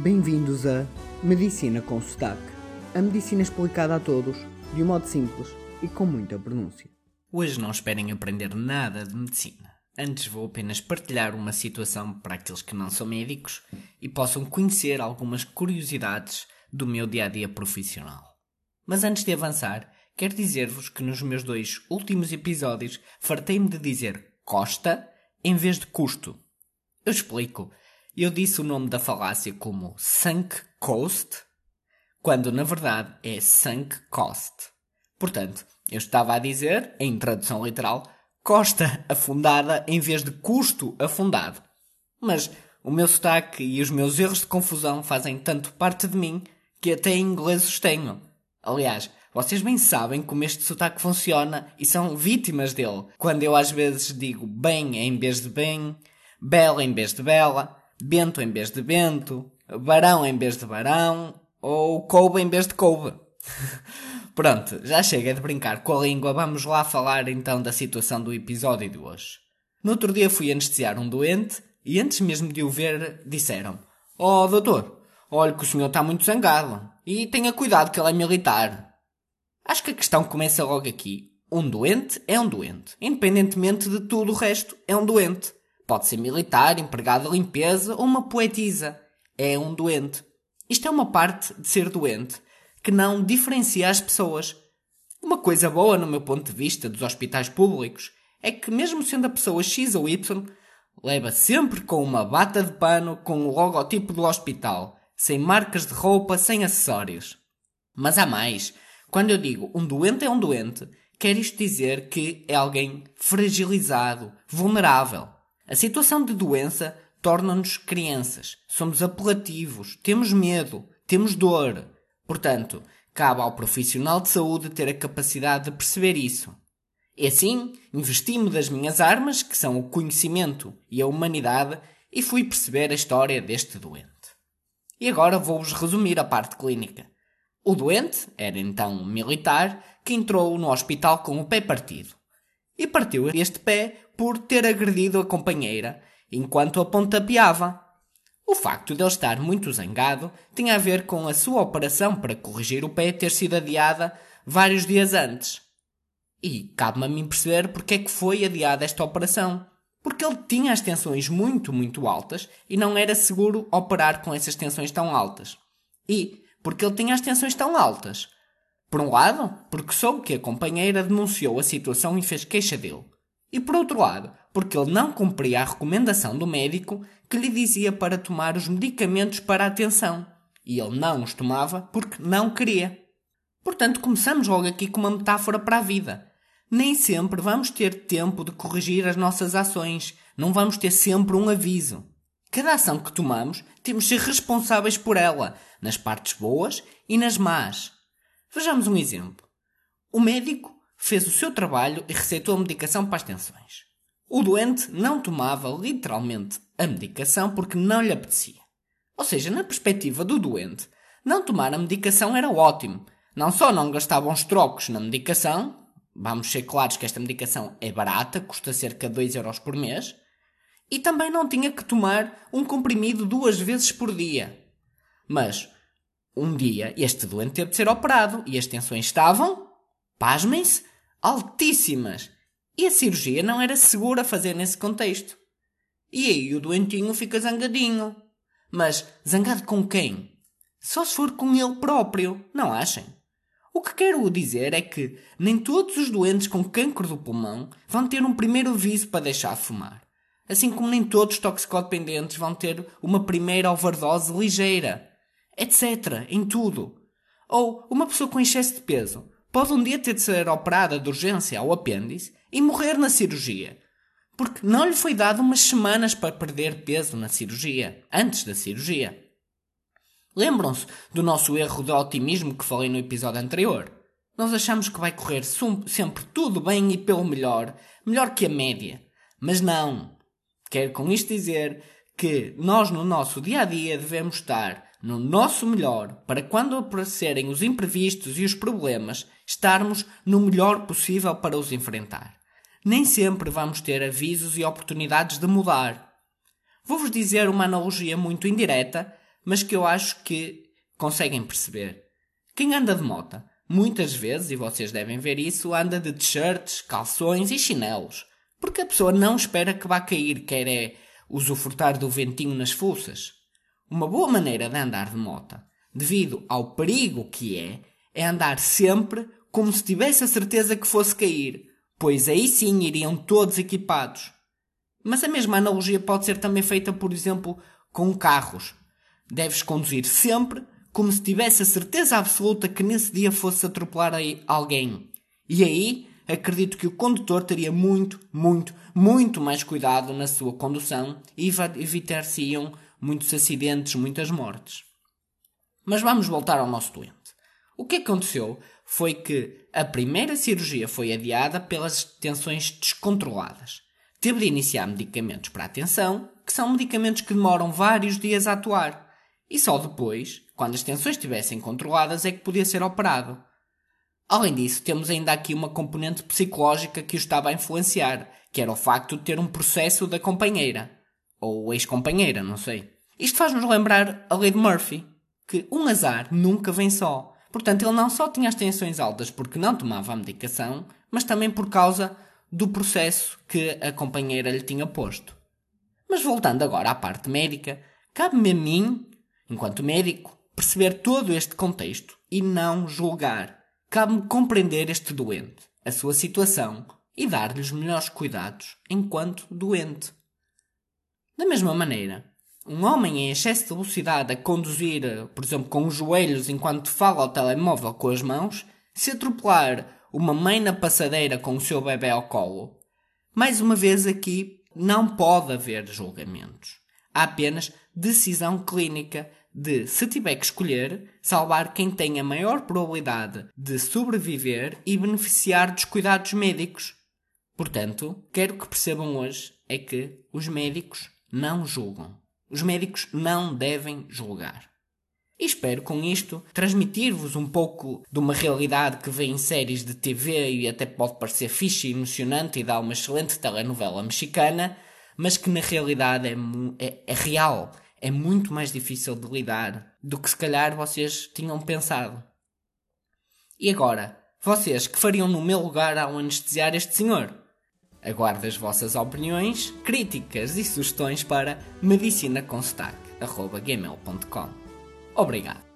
Bem-vindos a Medicina com Sotaque. A medicina explicada a todos, de um modo simples e com muita pronúncia. Hoje não esperem aprender nada de medicina. Antes vou apenas partilhar uma situação para aqueles que não são médicos e possam conhecer algumas curiosidades do meu dia a dia profissional. Mas antes de avançar, quero dizer-vos que nos meus dois últimos episódios fartei-me de dizer Costa em vez de custo. Eu explico. Eu disse o nome da falácia como sunk cost, quando na verdade é sunk cost. Portanto, eu estava a dizer, em tradução literal, costa afundada em vez de custo afundado. Mas o meu sotaque e os meus erros de confusão fazem tanto parte de mim que até em inglês os tenho. Aliás, vocês bem sabem como este sotaque funciona e são vítimas dele. Quando eu às vezes digo bem em vez de bem, bela em vez de bela, Bento em vez de Bento, Barão em vez de Barão, ou Coube em vez de Coube. Pronto, já chega de brincar com a língua, vamos lá falar então da situação do episódio de hoje. No outro dia fui anestesiar um doente e antes mesmo de o ver disseram Oh doutor, olha que o senhor está muito zangado e tenha cuidado que ele é militar. Acho que a questão começa logo aqui. Um doente é um doente, independentemente de tudo o resto, é um doente. Pode ser militar, empregado de limpeza ou uma poetisa. É um doente. Isto é uma parte de ser doente que não diferencia as pessoas. Uma coisa boa, no meu ponto de vista, dos hospitais públicos é que, mesmo sendo a pessoa X ou Y, leva sempre com uma bata de pano com o logotipo do hospital, sem marcas de roupa, sem acessórios. Mas há mais. Quando eu digo um doente é um doente, quer isto dizer que é alguém fragilizado, vulnerável. A situação de doença torna-nos crianças. Somos apelativos, temos medo, temos dor. Portanto, cabe ao profissional de saúde ter a capacidade de perceber isso. E assim, investi-me das minhas armas, que são o conhecimento e a humanidade, e fui perceber a história deste doente. E agora vou-vos resumir a parte clínica. O doente era então um militar que entrou no hospital com o pé partido. E partiu este pé por ter agredido a companheira enquanto a pontapeava. O facto de ele estar muito zangado tinha a ver com a sua operação para corrigir o pé ter sido adiada vários dias antes. E cabe-me a mim perceber porque é que foi adiada esta operação. Porque ele tinha as tensões muito, muito altas e não era seguro operar com essas tensões tão altas. E porque ele tinha as tensões tão altas. Por um lado, porque soube que a companheira denunciou a situação e fez queixa dele e por outro lado, porque ele não cumpria a recomendação do médico que lhe dizia para tomar os medicamentos para a tensão, e ele não os tomava porque não queria. Portanto, começamos logo aqui com uma metáfora para a vida. Nem sempre vamos ter tempo de corrigir as nossas ações, não vamos ter sempre um aviso. Cada ação que tomamos, temos de ser responsáveis por ela, nas partes boas e nas más. Vejamos um exemplo. O médico fez o seu trabalho e receitou a medicação para as tensões. O doente não tomava literalmente a medicação porque não lhe apetecia. Ou seja, na perspectiva do doente, não tomar a medicação era ótimo. Não só não gastava uns trocos na medicação, vamos ser claros que esta medicação é barata, custa cerca de 2 euros por mês, e também não tinha que tomar um comprimido duas vezes por dia. Mas, um dia, este doente teve de ser operado e as tensões estavam, pasmem-se, altíssimas. E a cirurgia não era segura fazer nesse contexto. E aí o doentinho fica zangadinho. Mas zangado com quem? Só se for com ele próprio, não achem? O que quero dizer é que nem todos os doentes com cancro do pulmão vão ter um primeiro aviso para deixar de fumar. Assim como nem todos os toxicodependentes vão ter uma primeira overdose ligeira. Etc. Em tudo. Ou uma pessoa com excesso de peso pode um dia ter de ser operada de urgência ao apêndice e morrer na cirurgia, porque não lhe foi dado umas semanas para perder peso na cirurgia, antes da cirurgia. Lembram-se do nosso erro de otimismo que falei no episódio anterior? Nós achamos que vai correr sempre tudo bem e pelo melhor, melhor que a média. Mas não. Quero com isto dizer que nós no nosso dia a dia devemos estar no nosso melhor para quando aparecerem os imprevistos e os problemas, estarmos no melhor possível para os enfrentar. Nem sempre vamos ter avisos e oportunidades de mudar. Vou-vos dizer uma analogia muito indireta, mas que eu acho que conseguem perceber. Quem anda de moto, muitas vezes, e vocês devem ver isso, anda de t-shirts, calções e chinelos. Porque a pessoa não espera que vá cair, quer é usufrutar do ventinho nas fuças. Uma boa maneira de andar de moto, devido ao perigo que é, é andar sempre como se tivesse a certeza que fosse cair, pois aí sim iriam todos equipados. Mas a mesma analogia pode ser também feita, por exemplo, com carros. Deves conduzir sempre como se tivesse a certeza absoluta que nesse dia fosse atropelar alguém. E aí, acredito que o condutor teria muito, muito, muito mais cuidado na sua condução e evitar-se-iam muitos acidentes, muitas mortes. Mas vamos voltar ao nosso doente. O que aconteceu foi que a primeira cirurgia foi adiada pelas tensões descontroladas. Teve de iniciar medicamentos para a tensão, que são medicamentos que demoram vários dias a atuar, e só depois, quando as tensões estivessem controladas, é que podia ser operado. Além disso, temos ainda aqui uma componente psicológica que o estava a influenciar, que era o facto de ter um processo da companheira. Ou ex-companheira, não sei. Isto faz-nos lembrar a lei de Murphy, que um azar nunca vem só. Portanto, ele não só tinha as tensões altas porque não tomava a medicação, mas também por causa do processo que a companheira lhe tinha posto. Mas voltando agora à parte médica, cabe-me a mim, enquanto médico, perceber todo este contexto e não julgar. Cabe-me compreender este doente, a sua situação e dar-lhe os melhores cuidados enquanto doente. Da mesma maneira, um homem em excesso de velocidade a conduzir, por exemplo, com os joelhos enquanto fala ao telemóvel com as mãos, se atropelar uma mãe na passadeira com o seu bebê ao colo, mais uma vez aqui não pode haver julgamentos. Há apenas decisão clínica de, se tiver que escolher, salvar quem tem a maior probabilidade de sobreviver e beneficiar dos cuidados médicos. Portanto, quero que percebam hoje é que os médicos não julgam. Os médicos não devem julgar. E espero com isto transmitir-vos um pouco de uma realidade que vê em séries de TV e até pode parecer fixe e emocionante e dá uma excelente telenovela mexicana, mas que na realidade é, é, é real, é muito mais difícil de lidar do que se calhar vocês tinham pensado. E agora, vocês que fariam no meu lugar ao anestesiar este senhor? Aguardo as vossas opiniões, críticas e sugestões para medicinaconstac.gmail.com Obrigado.